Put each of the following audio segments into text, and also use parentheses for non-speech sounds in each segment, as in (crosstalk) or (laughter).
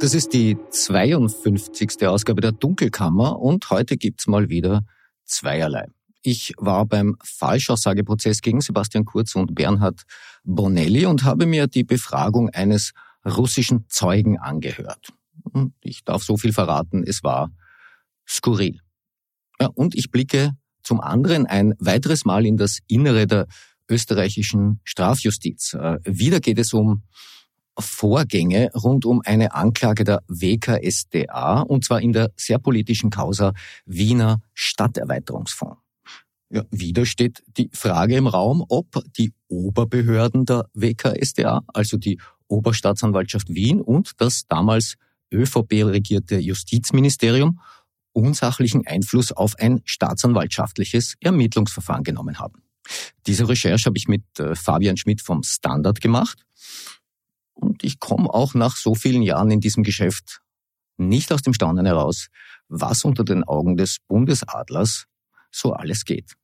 Das ist die 52. Ausgabe der Dunkelkammer und heute gibt's mal wieder zweierlei. Ich war beim Falschaussageprozess gegen Sebastian Kurz und Bernhard Bonelli und habe mir die Befragung eines russischen Zeugen angehört. Und ich darf so viel verraten, es war skurril. Ja, und ich blicke zum anderen ein weiteres Mal in das Innere der österreichischen Strafjustiz. Äh, wieder geht es um Vorgänge rund um eine Anklage der WKSDA, und zwar in der sehr politischen Causa Wiener Stadterweiterungsfonds. Ja, wieder steht die Frage im Raum, ob die Oberbehörden der WKSDA, also die Oberstaatsanwaltschaft Wien und das damals ÖVP-regierte Justizministerium unsachlichen Einfluss auf ein staatsanwaltschaftliches Ermittlungsverfahren genommen haben. Diese Recherche habe ich mit äh, Fabian Schmidt vom Standard gemacht und ich komme auch nach so vielen Jahren in diesem Geschäft nicht aus dem Staunen heraus, was unter den Augen des Bundesadlers so alles geht.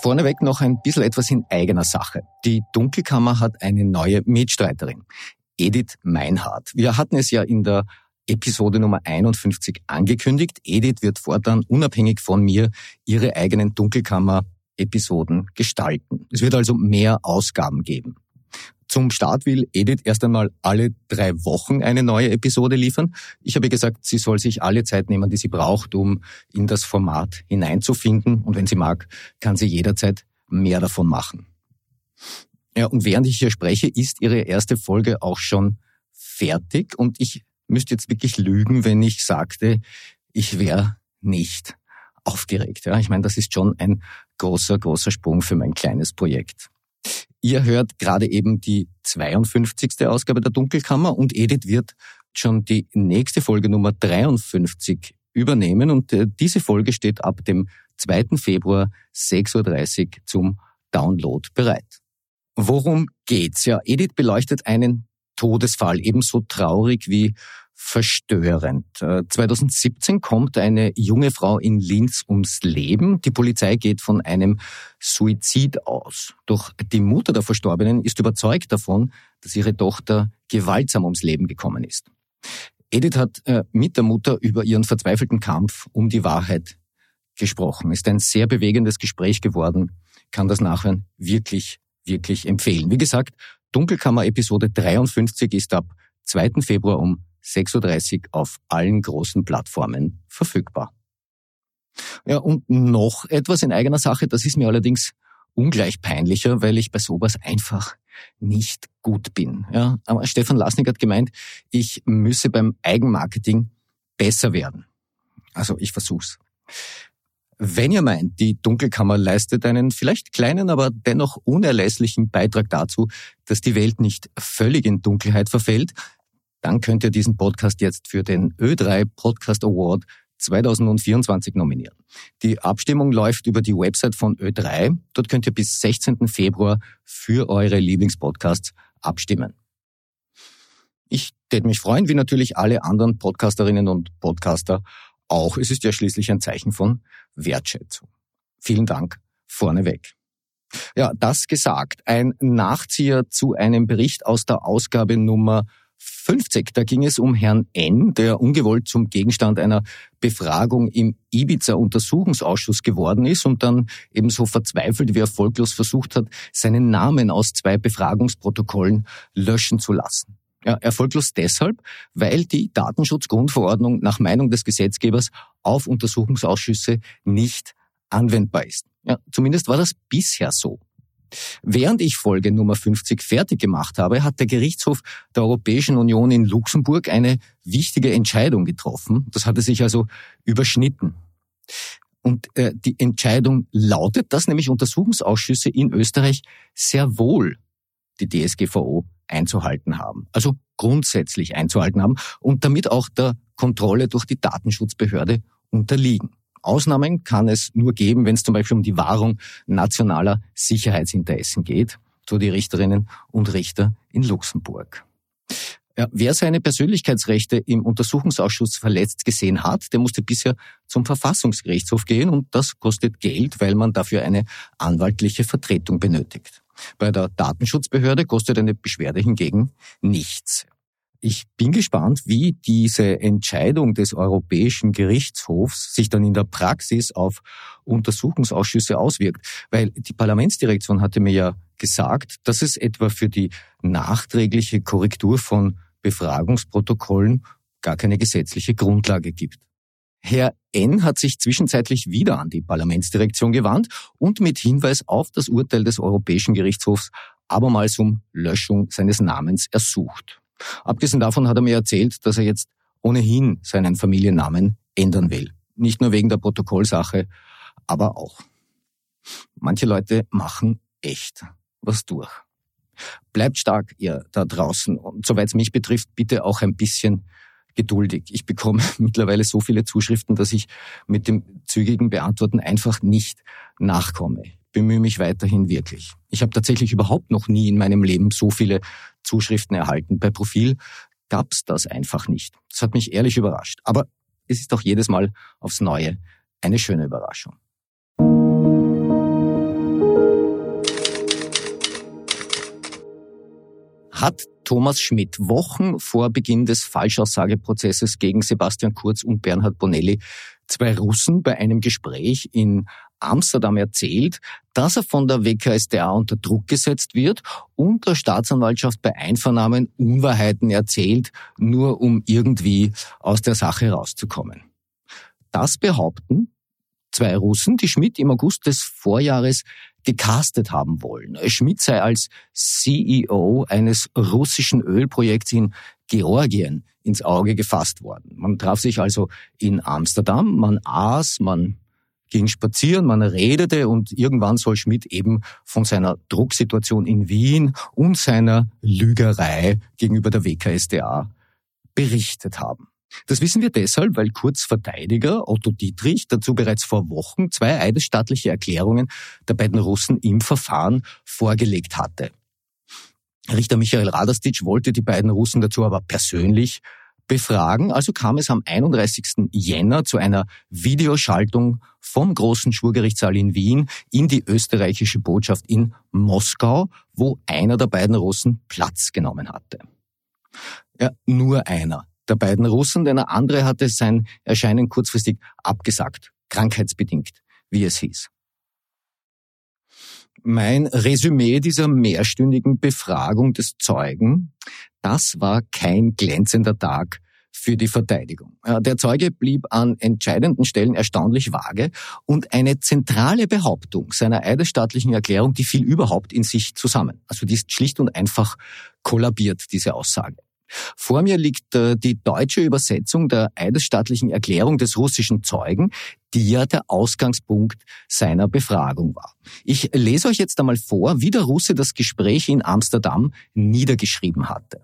Vorneweg noch ein bisschen etwas in eigener Sache. Die Dunkelkammer hat eine neue Mitstreiterin, Edith Meinhardt. Wir hatten es ja in der Episode Nummer 51 angekündigt. Edith wird fortan unabhängig von mir ihre eigenen Dunkelkammer Episoden gestalten. Es wird also mehr Ausgaben geben. Zum Start will Edith erst einmal alle drei Wochen eine neue Episode liefern. Ich habe gesagt, sie soll sich alle Zeit nehmen, die sie braucht, um in das Format hineinzufinden. Und wenn sie mag, kann sie jederzeit mehr davon machen. Ja, und während ich hier spreche, ist ihre erste Folge auch schon fertig. Und ich müsste jetzt wirklich lügen, wenn ich sagte, ich wäre nicht aufgeregt. Ja, ich meine, das ist schon ein großer, großer Sprung für mein kleines Projekt. Ihr hört gerade eben die 52. Ausgabe der Dunkelkammer und Edith wird schon die nächste Folge Nummer 53 übernehmen und äh, diese Folge steht ab dem 2. Februar 6.30 Uhr zum Download bereit. Worum geht's? Ja, Edith beleuchtet einen Todesfall, ebenso traurig wie verstörend. 2017 äh, kommt eine junge Frau in Linz ums Leben. Die Polizei geht von einem Suizid aus. Doch die Mutter der Verstorbenen ist überzeugt davon, dass ihre Tochter gewaltsam ums Leben gekommen ist. Edith hat äh, mit der Mutter über ihren verzweifelten Kampf um die Wahrheit gesprochen. Ist ein sehr bewegendes Gespräch geworden. Kann das Nachhören wirklich, wirklich empfehlen. Wie gesagt, Dunkelkammer Episode 53 ist ab 2. Februar um 6.30 Uhr auf allen großen Plattformen verfügbar. Ja, und noch etwas in eigener Sache, das ist mir allerdings ungleich peinlicher, weil ich bei sowas einfach nicht gut bin. Ja, aber Stefan Lasnik hat gemeint, ich müsse beim Eigenmarketing besser werden. Also ich versuch's. Wenn ihr meint, die Dunkelkammer leistet einen vielleicht kleinen, aber dennoch unerlässlichen Beitrag dazu, dass die Welt nicht völlig in Dunkelheit verfällt, dann könnt ihr diesen Podcast jetzt für den Ö3 Podcast Award 2024 nominieren. Die Abstimmung läuft über die Website von Ö3. Dort könnt ihr bis 16. Februar für eure Lieblingspodcasts abstimmen. Tät mich freuen, wie natürlich alle anderen Podcasterinnen und Podcaster auch. Es ist ja schließlich ein Zeichen von Wertschätzung. Vielen Dank vorneweg. Ja, das gesagt. Ein Nachzieher zu einem Bericht aus der Ausgabe Nummer 50. Da ging es um Herrn N., der ungewollt zum Gegenstand einer Befragung im Ibiza-Untersuchungsausschuss geworden ist und dann ebenso verzweifelt wie erfolglos versucht hat, seinen Namen aus zwei Befragungsprotokollen löschen zu lassen. Ja, erfolglos deshalb, weil die Datenschutzgrundverordnung nach Meinung des Gesetzgebers auf Untersuchungsausschüsse nicht anwendbar ist. Ja, zumindest war das bisher so. Während ich Folge Nummer 50 fertig gemacht habe, hat der Gerichtshof der Europäischen Union in Luxemburg eine wichtige Entscheidung getroffen. Das hatte sich also überschnitten. Und äh, die Entscheidung lautet, dass nämlich Untersuchungsausschüsse in Österreich sehr wohl die DSGVO einzuhalten haben. Also grundsätzlich einzuhalten haben und damit auch der Kontrolle durch die Datenschutzbehörde unterliegen. Ausnahmen kann es nur geben, wenn es zum Beispiel um die Wahrung nationaler Sicherheitsinteressen geht, so die Richterinnen und Richter in Luxemburg. Ja, wer seine Persönlichkeitsrechte im Untersuchungsausschuss verletzt gesehen hat, der musste bisher zum Verfassungsgerichtshof gehen und das kostet Geld, weil man dafür eine anwaltliche Vertretung benötigt. Bei der Datenschutzbehörde kostet eine Beschwerde hingegen nichts. Ich bin gespannt, wie diese Entscheidung des Europäischen Gerichtshofs sich dann in der Praxis auf Untersuchungsausschüsse auswirkt, weil die Parlamentsdirektion hatte mir ja gesagt, dass es etwa für die nachträgliche Korrektur von Befragungsprotokollen gar keine gesetzliche Grundlage gibt. Herr N. hat sich zwischenzeitlich wieder an die Parlamentsdirektion gewandt und mit Hinweis auf das Urteil des Europäischen Gerichtshofs abermals um Löschung seines Namens ersucht. Abgesehen davon hat er mir erzählt, dass er jetzt ohnehin seinen Familiennamen ändern will. Nicht nur wegen der Protokollsache, aber auch. Manche Leute machen echt was durch. Bleibt stark, ihr da draußen. Und soweit es mich betrifft, bitte auch ein bisschen geduldig. Ich bekomme (laughs) mittlerweile so viele Zuschriften, dass ich mit dem zügigen Beantworten einfach nicht nachkomme bemühe mich weiterhin wirklich. Ich habe tatsächlich überhaupt noch nie in meinem Leben so viele Zuschriften erhalten. Bei Profil gab's das einfach nicht. Das hat mich ehrlich überrascht. Aber es ist auch jedes Mal aufs Neue eine schöne Überraschung. Hat Thomas Schmidt Wochen vor Beginn des Falschaussageprozesses gegen Sebastian Kurz und Bernhard Bonelli zwei Russen bei einem Gespräch in Amsterdam erzählt, dass er von der WKSDA unter Druck gesetzt wird und der Staatsanwaltschaft bei Einvernahmen Unwahrheiten erzählt, nur um irgendwie aus der Sache rauszukommen. Das behaupten zwei Russen, die Schmidt im August des Vorjahres gecastet haben wollen. Schmidt sei als CEO eines russischen Ölprojekts in Georgien ins Auge gefasst worden. Man traf sich also in Amsterdam, man aß, man ging spazieren, man redete und irgendwann soll Schmidt eben von seiner Drucksituation in Wien und seiner Lügerei gegenüber der WKSDA berichtet haben. Das wissen wir deshalb, weil Kurz Verteidiger Otto Dietrich dazu bereits vor Wochen zwei eidesstaatliche Erklärungen der beiden Russen im Verfahren vorgelegt hatte. Richter Michael Radastitsch wollte die beiden Russen dazu aber persönlich befragen. Also kam es am 31. Jänner zu einer Videoschaltung vom großen Schwurgerichtssaal in Wien in die österreichische Botschaft in Moskau, wo einer der beiden Russen Platz genommen hatte. Ja, nur einer der beiden Russen, denn der andere hatte sein Erscheinen kurzfristig abgesagt, krankheitsbedingt, wie es hieß. Mein Resümee dieser mehrstündigen Befragung des Zeugen, das war kein glänzender Tag für die Verteidigung. Der Zeuge blieb an entscheidenden Stellen erstaunlich vage und eine zentrale Behauptung seiner eidesstaatlichen Erklärung, die fiel überhaupt in sich zusammen. Also die ist schlicht und einfach kollabiert, diese Aussage. Vor mir liegt äh, die deutsche Übersetzung der eidesstaatlichen Erklärung des russischen Zeugen, die ja der Ausgangspunkt seiner Befragung war. Ich lese euch jetzt einmal vor, wie der Russe das Gespräch in Amsterdam niedergeschrieben hatte.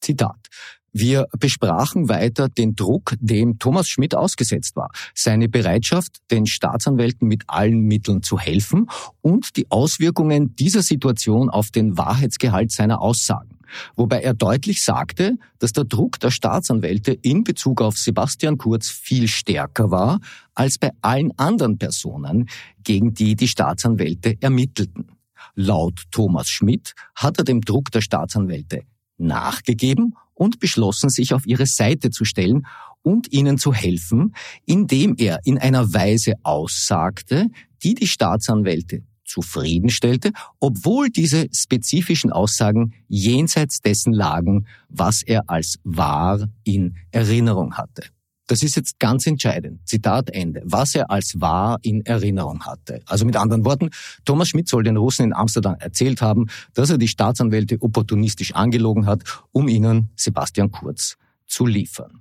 Zitat. Wir besprachen weiter den Druck, dem Thomas Schmidt ausgesetzt war, seine Bereitschaft, den Staatsanwälten mit allen Mitteln zu helfen und die Auswirkungen dieser Situation auf den Wahrheitsgehalt seiner Aussagen. Wobei er deutlich sagte, dass der Druck der Staatsanwälte in Bezug auf Sebastian Kurz viel stärker war als bei allen anderen Personen, gegen die die Staatsanwälte ermittelten. Laut Thomas Schmidt hat er dem Druck der Staatsanwälte nachgegeben und beschlossen, sich auf ihre Seite zu stellen und ihnen zu helfen, indem er in einer Weise aussagte, die die Staatsanwälte zufriedenstellte, obwohl diese spezifischen Aussagen jenseits dessen lagen, was er als wahr in Erinnerung hatte. Das ist jetzt ganz entscheidend. Zitat Ende. Was er als wahr in Erinnerung hatte. Also mit anderen Worten, Thomas Schmidt soll den Russen in Amsterdam erzählt haben, dass er die Staatsanwälte opportunistisch angelogen hat, um ihnen Sebastian Kurz zu liefern.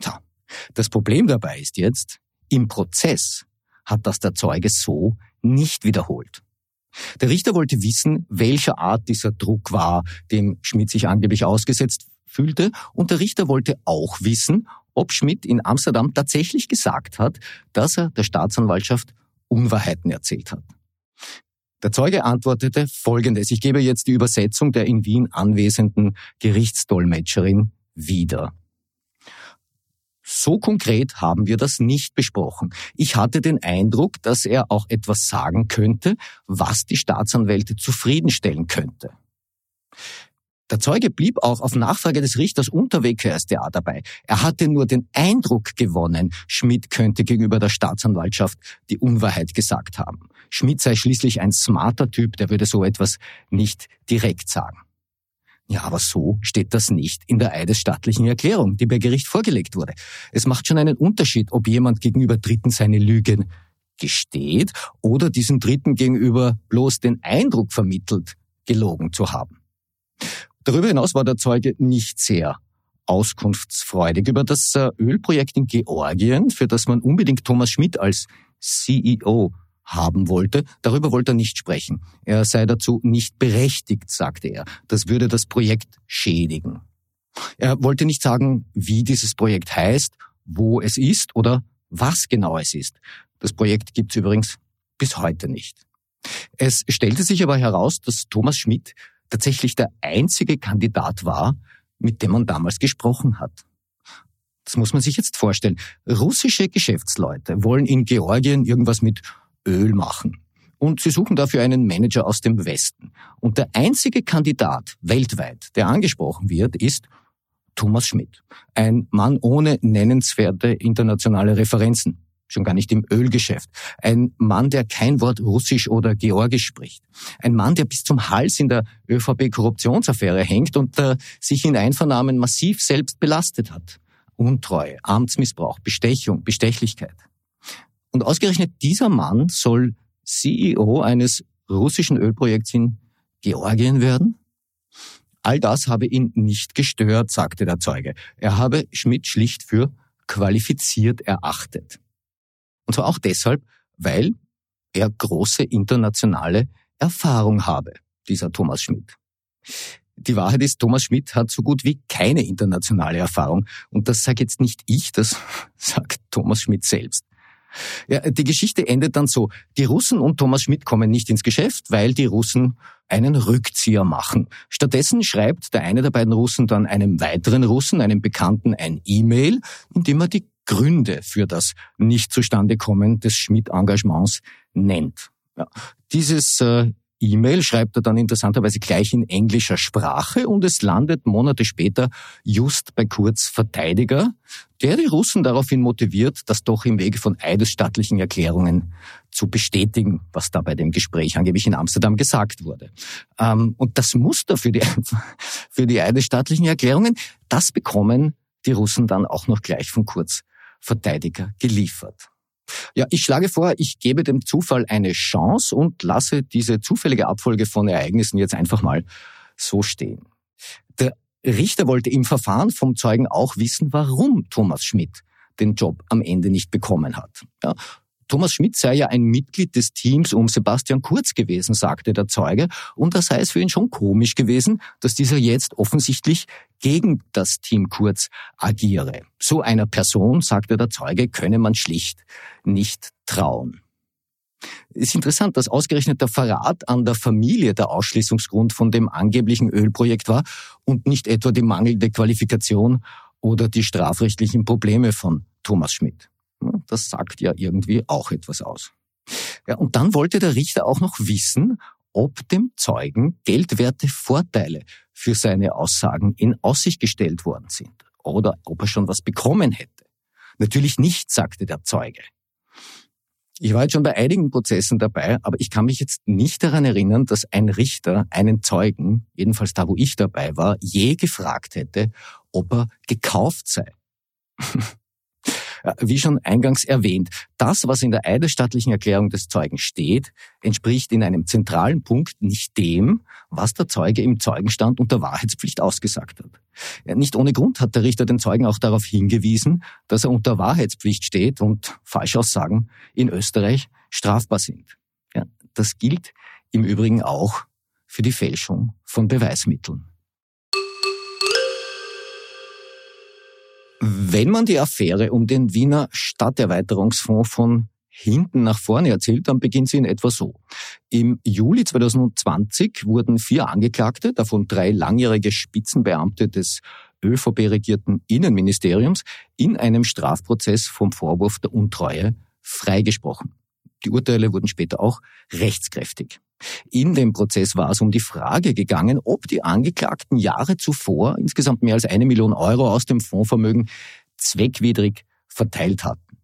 Tja, das Problem dabei ist jetzt, im Prozess hat das der Zeuge so nicht wiederholt. Der Richter wollte wissen, welcher Art dieser Druck war, dem Schmidt sich angeblich ausgesetzt fühlte, und der Richter wollte auch wissen, ob Schmidt in Amsterdam tatsächlich gesagt hat, dass er der Staatsanwaltschaft Unwahrheiten erzählt hat. Der Zeuge antwortete Folgendes. Ich gebe jetzt die Übersetzung der in Wien anwesenden Gerichtsdolmetscherin wieder. So konkret haben wir das nicht besprochen. Ich hatte den Eindruck, dass er auch etwas sagen könnte, was die Staatsanwälte zufriedenstellen könnte. Der Zeuge blieb auch auf Nachfrage des Richters unter WKSDA dabei. Er hatte nur den Eindruck gewonnen, Schmidt könnte gegenüber der Staatsanwaltschaft die Unwahrheit gesagt haben. Schmidt sei schließlich ein smarter Typ, der würde so etwas nicht direkt sagen. Ja, aber so steht das nicht in der eidesstattlichen Erklärung, die bei Gericht vorgelegt wurde. Es macht schon einen Unterschied, ob jemand gegenüber Dritten seine Lügen gesteht oder diesen Dritten gegenüber bloß den Eindruck vermittelt, gelogen zu haben. Darüber hinaus war der Zeuge nicht sehr auskunftsfreudig über das äh, Ölprojekt in Georgien, für das man unbedingt Thomas Schmidt als CEO haben wollte. Darüber wollte er nicht sprechen. Er sei dazu nicht berechtigt, sagte er. Das würde das Projekt schädigen. Er wollte nicht sagen, wie dieses Projekt heißt, wo es ist oder was genau es ist. Das Projekt gibt es übrigens bis heute nicht. Es stellte sich aber heraus, dass Thomas Schmidt tatsächlich der einzige Kandidat war, mit dem man damals gesprochen hat. Das muss man sich jetzt vorstellen. Russische Geschäftsleute wollen in Georgien irgendwas mit Öl machen. Und sie suchen dafür einen Manager aus dem Westen. Und der einzige Kandidat weltweit, der angesprochen wird, ist Thomas Schmidt. Ein Mann ohne nennenswerte internationale Referenzen. Schon gar nicht im Ölgeschäft. Ein Mann, der kein Wort Russisch oder Georgisch spricht. Ein Mann, der bis zum Hals in der ÖVP-Korruptionsaffäre hängt und äh, sich in Einvernahmen massiv selbst belastet hat. Untreue, Amtsmissbrauch, Bestechung, Bestechlichkeit. Und ausgerechnet dieser Mann soll CEO eines russischen Ölprojekts in Georgien werden? All das habe ihn nicht gestört, sagte der Zeuge. Er habe Schmidt schlicht für qualifiziert erachtet. Und zwar auch deshalb, weil er große internationale Erfahrung habe, dieser Thomas Schmidt. Die Wahrheit ist, Thomas Schmidt hat so gut wie keine internationale Erfahrung. Und das sage jetzt nicht ich, das (laughs) sagt Thomas Schmidt selbst. Ja, die Geschichte endet dann so. Die Russen und Thomas Schmidt kommen nicht ins Geschäft, weil die Russen einen Rückzieher machen. Stattdessen schreibt der eine der beiden Russen dann einem weiteren Russen, einem Bekannten, ein E-Mail, in dem er die Gründe für das Nicht-Zustandekommen des Schmidt-Engagements nennt. Ja, dieses äh, E-Mail schreibt er dann interessanterweise gleich in englischer Sprache und es landet Monate später just bei Kurz Verteidiger, der die Russen daraufhin motiviert, das doch im Wege von eidesstattlichen Erklärungen zu bestätigen, was da bei dem Gespräch angeblich in Amsterdam gesagt wurde. Ähm, und das Muster für die, (laughs) für die eidesstattlichen Erklärungen, das bekommen die Russen dann auch noch gleich von Kurz Verteidiger geliefert. Ja, ich schlage vor, ich gebe dem Zufall eine Chance und lasse diese zufällige Abfolge von Ereignissen jetzt einfach mal so stehen. Der Richter wollte im Verfahren vom Zeugen auch wissen, warum Thomas Schmidt den Job am Ende nicht bekommen hat. Ja, Thomas Schmidt sei ja ein Mitglied des Teams um Sebastian Kurz gewesen, sagte der Zeuge, und da sei es für ihn schon komisch gewesen, dass dieser jetzt offensichtlich gegen das Team Kurz agiere. So einer Person, sagte der Zeuge, könne man schlicht nicht trauen. Es ist interessant, dass ausgerechnet der Verrat an der Familie der Ausschließungsgrund von dem angeblichen Ölprojekt war und nicht etwa die mangelnde Qualifikation oder die strafrechtlichen Probleme von Thomas Schmidt. Das sagt ja irgendwie auch etwas aus. Ja, und dann wollte der Richter auch noch wissen, ob dem Zeugen geldwerte Vorteile für seine Aussagen in Aussicht gestellt worden sind oder ob er schon was bekommen hätte. Natürlich nicht, sagte der Zeuge. Ich war jetzt schon bei einigen Prozessen dabei, aber ich kann mich jetzt nicht daran erinnern, dass ein Richter einen Zeugen, jedenfalls da, wo ich dabei war, je gefragt hätte, ob er gekauft sei. Wie schon eingangs erwähnt, das, was in der eidesstattlichen Erklärung des Zeugen steht, entspricht in einem zentralen Punkt nicht dem, was der Zeuge im Zeugenstand unter Wahrheitspflicht ausgesagt hat. Nicht ohne Grund hat der Richter den Zeugen auch darauf hingewiesen, dass er unter Wahrheitspflicht steht und Falschaussagen in Österreich strafbar sind. Ja, das gilt im Übrigen auch für die Fälschung von Beweismitteln. Wenn man die Affäre um den Wiener Stadterweiterungsfonds von hinten nach vorne erzählt, dann beginnt sie in etwa so. Im Juli 2020 wurden vier Angeklagte, davon drei langjährige Spitzenbeamte des ÖVP-regierten Innenministeriums, in einem Strafprozess vom Vorwurf der Untreue freigesprochen. Die Urteile wurden später auch rechtskräftig. In dem Prozess war es um die Frage gegangen, ob die Angeklagten Jahre zuvor insgesamt mehr als eine Million Euro aus dem Fondsvermögen zweckwidrig verteilt hatten.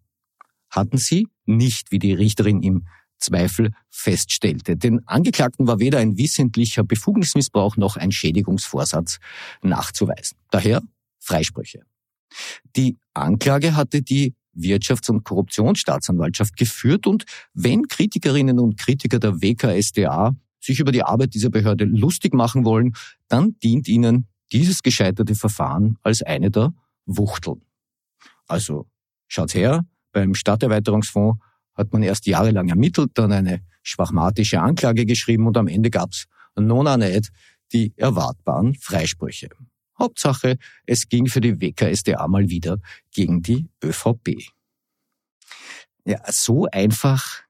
Hatten sie nicht, wie die Richterin im Zweifel feststellte. Den Angeklagten war weder ein wissentlicher Befugnismissbrauch noch ein Schädigungsvorsatz nachzuweisen. Daher Freisprüche. Die Anklage hatte die Wirtschafts- und Korruptionsstaatsanwaltschaft geführt und wenn Kritikerinnen und Kritiker der WKSDA sich über die Arbeit dieser Behörde lustig machen wollen, dann dient ihnen dieses gescheiterte Verfahren als eine der Wuchteln. Also schaut her, beim Stadterweiterungsfonds hat man erst jahrelang ermittelt, dann eine schwachmatische Anklage geschrieben und am Ende gab's nona nicht die erwartbaren Freisprüche. Hauptsache, es ging für die WKSDA mal wieder gegen die ÖVP. Ja, so einfach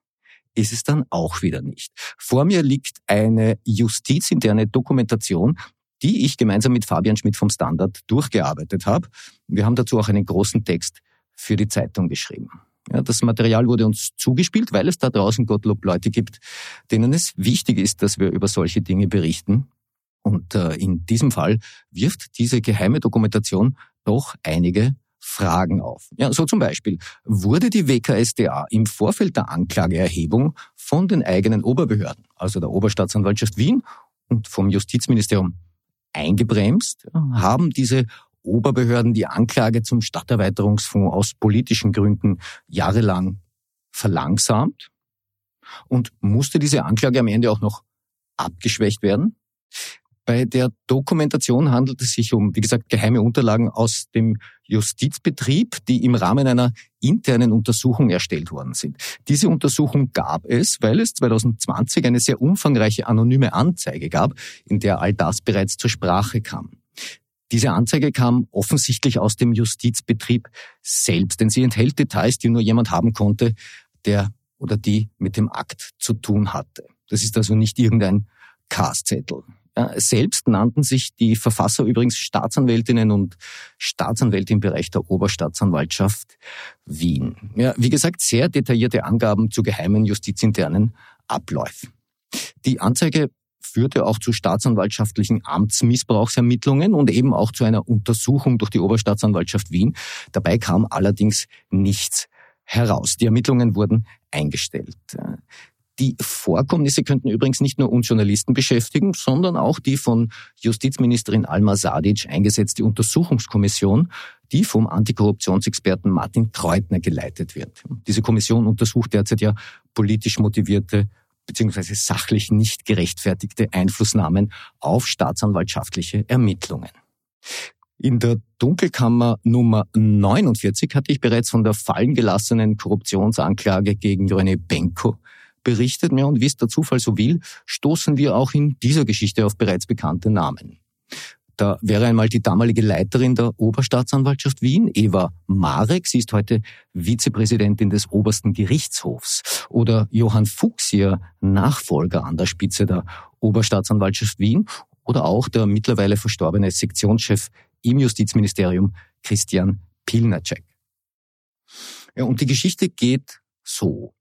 ist es dann auch wieder nicht. Vor mir liegt eine justizinterne Dokumentation, die ich gemeinsam mit Fabian Schmidt vom Standard durchgearbeitet habe. Wir haben dazu auch einen großen Text für die Zeitung geschrieben. Ja, das Material wurde uns zugespielt, weil es da draußen Gottlob Leute gibt, denen es wichtig ist, dass wir über solche Dinge berichten. Und äh, in diesem Fall wirft diese geheime Dokumentation doch einige Fragen auf. Ja, so zum Beispiel, wurde die WKSDA im Vorfeld der Anklageerhebung von den eigenen Oberbehörden, also der Oberstaatsanwaltschaft Wien und vom Justizministerium eingebremst? Haben diese Oberbehörden die Anklage zum Stadterweiterungsfonds aus politischen Gründen jahrelang verlangsamt? Und musste diese Anklage am Ende auch noch abgeschwächt werden? Bei der Dokumentation handelt es sich um, wie gesagt, geheime Unterlagen aus dem Justizbetrieb, die im Rahmen einer internen Untersuchung erstellt worden sind. Diese Untersuchung gab es, weil es 2020 eine sehr umfangreiche anonyme Anzeige gab, in der all das bereits zur Sprache kam. Diese Anzeige kam offensichtlich aus dem Justizbetrieb selbst, denn sie enthält Details, die nur jemand haben konnte, der oder die mit dem Akt zu tun hatte. Das ist also nicht irgendein Castzettel. Selbst nannten sich die Verfasser übrigens Staatsanwältinnen und Staatsanwälte im Bereich der Oberstaatsanwaltschaft Wien. Ja, wie gesagt, sehr detaillierte Angaben zu geheimen justizinternen Abläufen. Die Anzeige führte auch zu staatsanwaltschaftlichen Amtsmissbrauchsermittlungen und eben auch zu einer Untersuchung durch die Oberstaatsanwaltschaft Wien. Dabei kam allerdings nichts heraus. Die Ermittlungen wurden eingestellt. Die Vorkommnisse könnten übrigens nicht nur uns Journalisten beschäftigen, sondern auch die von Justizministerin Alma Sadic eingesetzte Untersuchungskommission, die vom Antikorruptionsexperten Martin Kreutner geleitet wird. Diese Kommission untersucht derzeit ja politisch motivierte beziehungsweise sachlich nicht gerechtfertigte Einflussnahmen auf staatsanwaltschaftliche Ermittlungen. In der Dunkelkammer Nummer 49 hatte ich bereits von der fallen gelassenen Korruptionsanklage gegen René Benko berichtet mir und wie es der Zufall so will, stoßen wir auch in dieser Geschichte auf bereits bekannte Namen. Da wäre einmal die damalige Leiterin der Oberstaatsanwaltschaft Wien, Eva Marek. Sie ist heute Vizepräsidentin des obersten Gerichtshofs. Oder Johann Fuchs, ihr Nachfolger an der Spitze der Oberstaatsanwaltschaft Wien. Oder auch der mittlerweile verstorbene Sektionschef im Justizministerium, Christian Pilnacek. Ja, und die Geschichte geht so.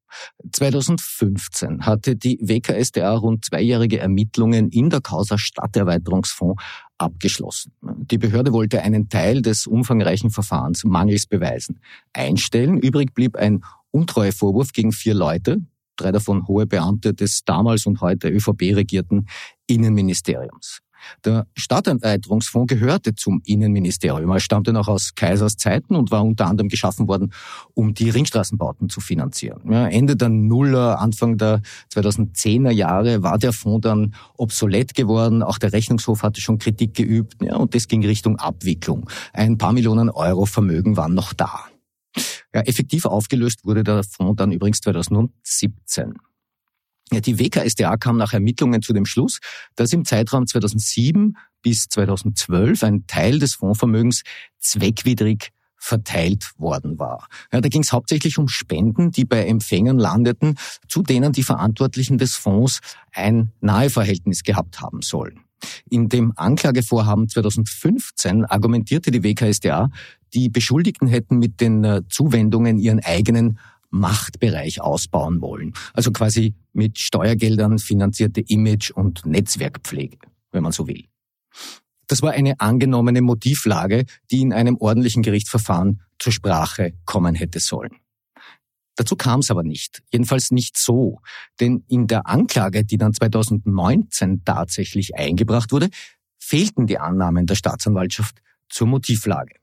2015 hatte die WKSDA rund zweijährige Ermittlungen in der Causa Stadterweiterungsfonds abgeschlossen. Die Behörde wollte einen Teil des umfangreichen Verfahrens mangels Beweisen einstellen. Übrig blieb ein Untreuevorwurf gegen vier Leute, drei davon hohe Beamte des damals und heute ÖVP regierten Innenministeriums. Der Stadterweiterungsfonds gehörte zum Innenministerium. Er stammte noch aus Kaisers Zeiten und war unter anderem geschaffen worden, um die Ringstraßenbauten zu finanzieren. Ja, Ende der Nuller, Anfang der 2010er Jahre war der Fonds dann obsolet geworden. Auch der Rechnungshof hatte schon Kritik geübt ja, und das ging Richtung Abwicklung. Ein paar Millionen Euro Vermögen waren noch da. Ja, effektiv aufgelöst wurde der Fonds dann übrigens 2017. Ja, die WKSDA kam nach Ermittlungen zu dem Schluss, dass im Zeitraum 2007 bis 2012 ein Teil des Fondsvermögens zweckwidrig verteilt worden war. Ja, da ging es hauptsächlich um Spenden, die bei Empfängern landeten, zu denen die Verantwortlichen des Fonds ein Naheverhältnis gehabt haben sollen. In dem Anklagevorhaben 2015 argumentierte die WKSDA, die Beschuldigten hätten mit den äh, Zuwendungen ihren eigenen Machtbereich ausbauen wollen. Also quasi mit Steuergeldern finanzierte Image- und Netzwerkpflege, wenn man so will. Das war eine angenommene Motivlage, die in einem ordentlichen Gerichtsverfahren zur Sprache kommen hätte sollen. Dazu kam es aber nicht, jedenfalls nicht so, denn in der Anklage, die dann 2019 tatsächlich eingebracht wurde, fehlten die Annahmen der Staatsanwaltschaft zur Motivlage.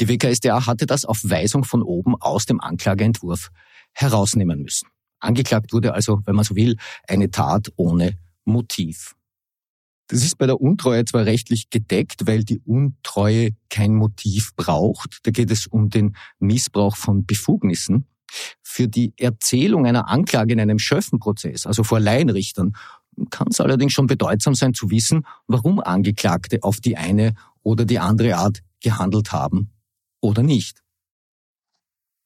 Die WKSDA hatte das auf Weisung von oben aus dem Anklageentwurf herausnehmen müssen. Angeklagt wurde also, wenn man so will, eine Tat ohne Motiv. Das ist bei der Untreue zwar rechtlich gedeckt, weil die Untreue kein Motiv braucht. Da geht es um den Missbrauch von Befugnissen. Für die Erzählung einer Anklage in einem Schöffenprozess, also vor Laienrichtern, kann es allerdings schon bedeutsam sein zu wissen, warum Angeklagte auf die eine oder die andere Art gehandelt haben oder nicht.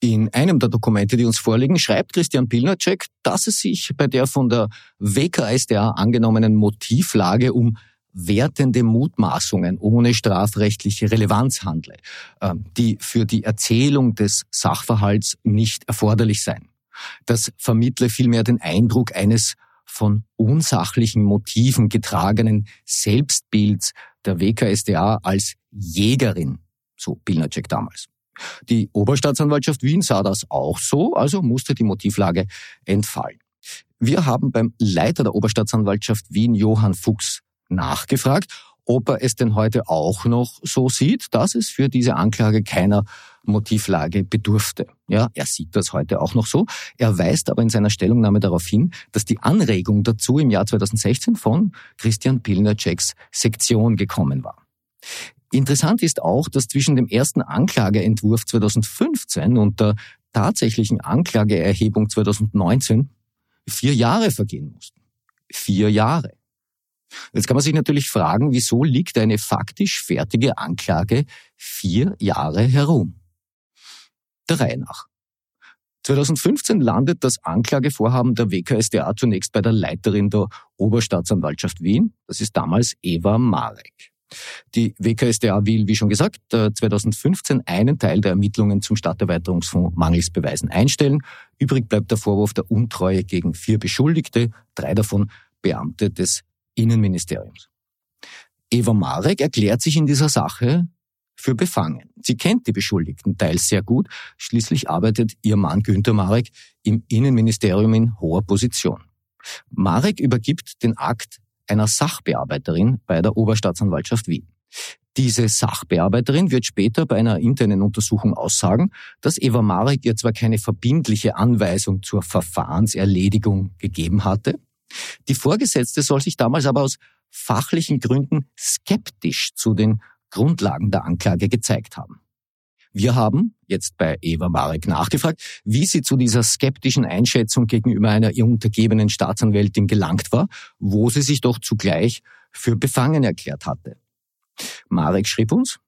In einem der Dokumente, die uns vorliegen, schreibt Christian Pilnacek, dass es sich bei der von der WKSDA angenommenen Motivlage um wertende Mutmaßungen ohne strafrechtliche Relevanz handle, ähm, die für die Erzählung des Sachverhalts nicht erforderlich seien. Das vermittle vielmehr den Eindruck eines von unsachlichen Motiven getragenen Selbstbilds der WKSDA als Jägerin, so Pilnacek damals. Die Oberstaatsanwaltschaft Wien sah das auch so, also musste die Motivlage entfallen. Wir haben beim Leiter der Oberstaatsanwaltschaft Wien, Johann Fuchs, nachgefragt, ob er es denn heute auch noch so sieht, dass es für diese Anklage keiner Motivlage bedurfte. Ja, er sieht das heute auch noch so. Er weist aber in seiner Stellungnahme darauf hin, dass die Anregung dazu im Jahr 2016 von Christian Pilnaceks Sektion gekommen war. Interessant ist auch, dass zwischen dem ersten Anklageentwurf 2015 und der tatsächlichen Anklageerhebung 2019 vier Jahre vergehen mussten. Vier Jahre. Jetzt kann man sich natürlich fragen, wieso liegt eine faktisch fertige Anklage vier Jahre herum? Der Reihe nach. 2015 landet das Anklagevorhaben der WKSDA zunächst bei der Leiterin der Oberstaatsanwaltschaft Wien. Das ist damals Eva Marek. Die WKSDA will, wie schon gesagt, 2015 einen Teil der Ermittlungen zum Stadterweiterungsfonds mangels Beweisen einstellen. Übrig bleibt der Vorwurf der Untreue gegen vier Beschuldigte, drei davon Beamte des Innenministeriums. Eva Marek erklärt sich in dieser Sache für befangen. Sie kennt die Beschuldigten teils sehr gut. Schließlich arbeitet ihr Mann Günther Marek im Innenministerium in hoher Position. Marek übergibt den Akt einer Sachbearbeiterin bei der Oberstaatsanwaltschaft Wien. Diese Sachbearbeiterin wird später bei einer internen Untersuchung aussagen, dass Eva Marek ihr zwar keine verbindliche Anweisung zur Verfahrenserledigung gegeben hatte, die Vorgesetzte soll sich damals aber aus fachlichen Gründen skeptisch zu den Grundlagen der Anklage gezeigt haben. Wir haben jetzt bei Eva Marek nachgefragt, wie sie zu dieser skeptischen Einschätzung gegenüber einer ihr untergebenen Staatsanwältin gelangt war, wo sie sich doch zugleich für befangen erklärt hatte. Marek schrieb uns,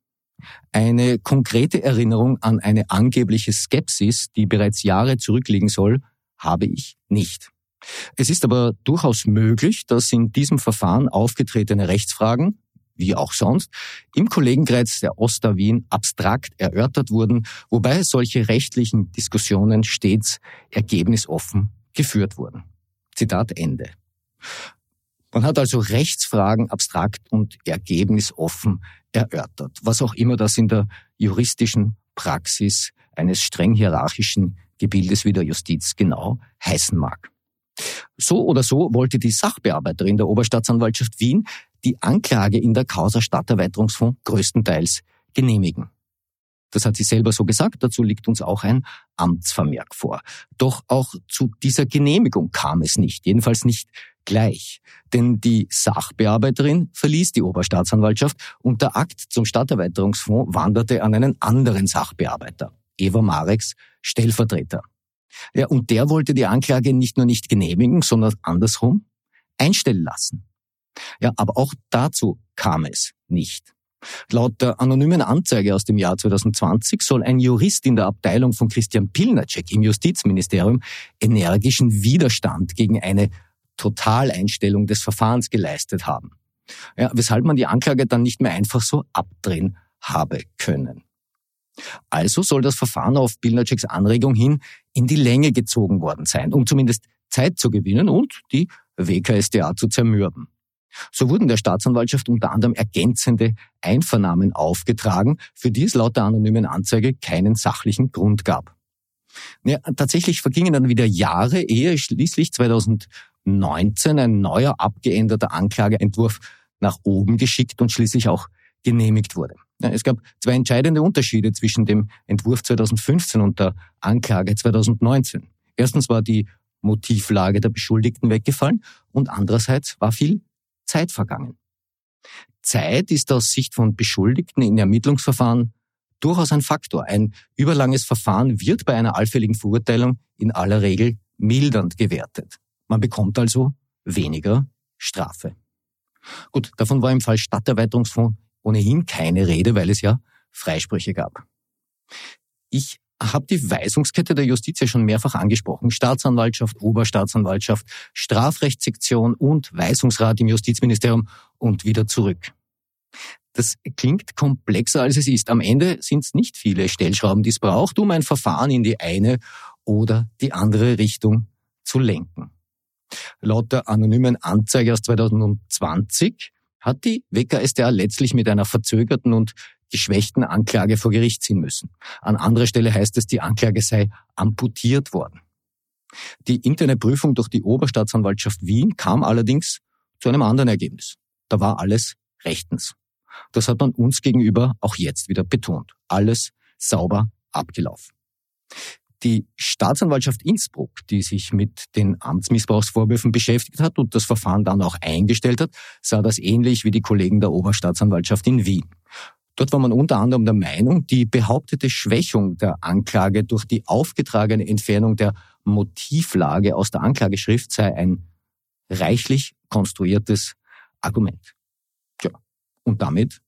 eine konkrete Erinnerung an eine angebliche Skepsis, die bereits Jahre zurückliegen soll, habe ich nicht. Es ist aber durchaus möglich, dass in diesem Verfahren aufgetretene Rechtsfragen, wie auch sonst, im Kollegenkreis der Oster Wien abstrakt erörtert wurden, wobei solche rechtlichen Diskussionen stets ergebnisoffen geführt wurden. Zitat Ende. Man hat also Rechtsfragen abstrakt und ergebnisoffen erörtert, was auch immer das in der juristischen Praxis eines streng hierarchischen Gebildes wie der Justiz genau heißen mag. So oder so wollte die Sachbearbeiterin der Oberstaatsanwaltschaft Wien die Anklage in der Causa Stadterweiterungsfonds größtenteils genehmigen. Das hat sie selber so gesagt, dazu liegt uns auch ein Amtsvermerk vor. Doch auch zu dieser Genehmigung kam es nicht, jedenfalls nicht gleich. Denn die Sachbearbeiterin verließ die Oberstaatsanwaltschaft und der Akt zum Stadterweiterungsfonds wanderte an einen anderen Sachbearbeiter, Eva Mareks Stellvertreter. Ja, und der wollte die Anklage nicht nur nicht genehmigen, sondern andersrum einstellen lassen. Ja, aber auch dazu kam es nicht. Laut der anonymen Anzeige aus dem Jahr 2020 soll ein Jurist in der Abteilung von Christian Pilnacek im Justizministerium energischen Widerstand gegen eine Totaleinstellung des Verfahrens geleistet haben. Ja, weshalb man die Anklage dann nicht mehr einfach so abdrehen habe können. Also soll das Verfahren auf Pilnaceks Anregung hin in die Länge gezogen worden sein, um zumindest Zeit zu gewinnen und die WKSDA zu zermürben. So wurden der Staatsanwaltschaft unter anderem ergänzende Einvernahmen aufgetragen, für die es laut der anonymen Anzeige keinen sachlichen Grund gab. Ja, tatsächlich vergingen dann wieder Jahre, ehe schließlich 2019 ein neuer abgeänderter Anklageentwurf nach oben geschickt und schließlich auch genehmigt wurde. Es gab zwei entscheidende Unterschiede zwischen dem Entwurf 2015 und der Anklage 2019. Erstens war die Motivlage der Beschuldigten weggefallen und andererseits war viel Zeit vergangen. Zeit ist aus Sicht von Beschuldigten in Ermittlungsverfahren durchaus ein Faktor. Ein überlanges Verfahren wird bei einer allfälligen Verurteilung in aller Regel mildernd gewertet. Man bekommt also weniger Strafe. Gut, davon war im Fall Stadterweiterungsfonds ohnehin keine Rede, weil es ja Freisprüche gab. Ich habe die Weisungskette der Justiz ja schon mehrfach angesprochen. Staatsanwaltschaft, Oberstaatsanwaltschaft, Strafrechtssektion und Weisungsrat im Justizministerium und wieder zurück. Das klingt komplexer, als es ist. Am Ende sind es nicht viele Stellschrauben, die es braucht, um ein Verfahren in die eine oder die andere Richtung zu lenken. Laut der anonymen Anzeige aus 2020 hat die WKStA letztlich mit einer verzögerten und geschwächten Anklage vor Gericht ziehen müssen. An anderer Stelle heißt es, die Anklage sei amputiert worden. Die interne Prüfung durch die Oberstaatsanwaltschaft Wien kam allerdings zu einem anderen Ergebnis. Da war alles rechtens. Das hat man uns gegenüber auch jetzt wieder betont. Alles sauber abgelaufen. Die Staatsanwaltschaft Innsbruck, die sich mit den Amtsmissbrauchsvorwürfen beschäftigt hat und das Verfahren dann auch eingestellt hat, sah das ähnlich wie die Kollegen der Oberstaatsanwaltschaft in Wien. Dort war man unter anderem der Meinung, die behauptete Schwächung der Anklage durch die aufgetragene Entfernung der Motivlage aus der Anklageschrift sei ein reichlich konstruiertes Argument. Tja, und damit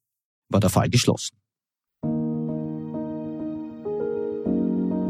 war der Fall geschlossen.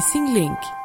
Missing Link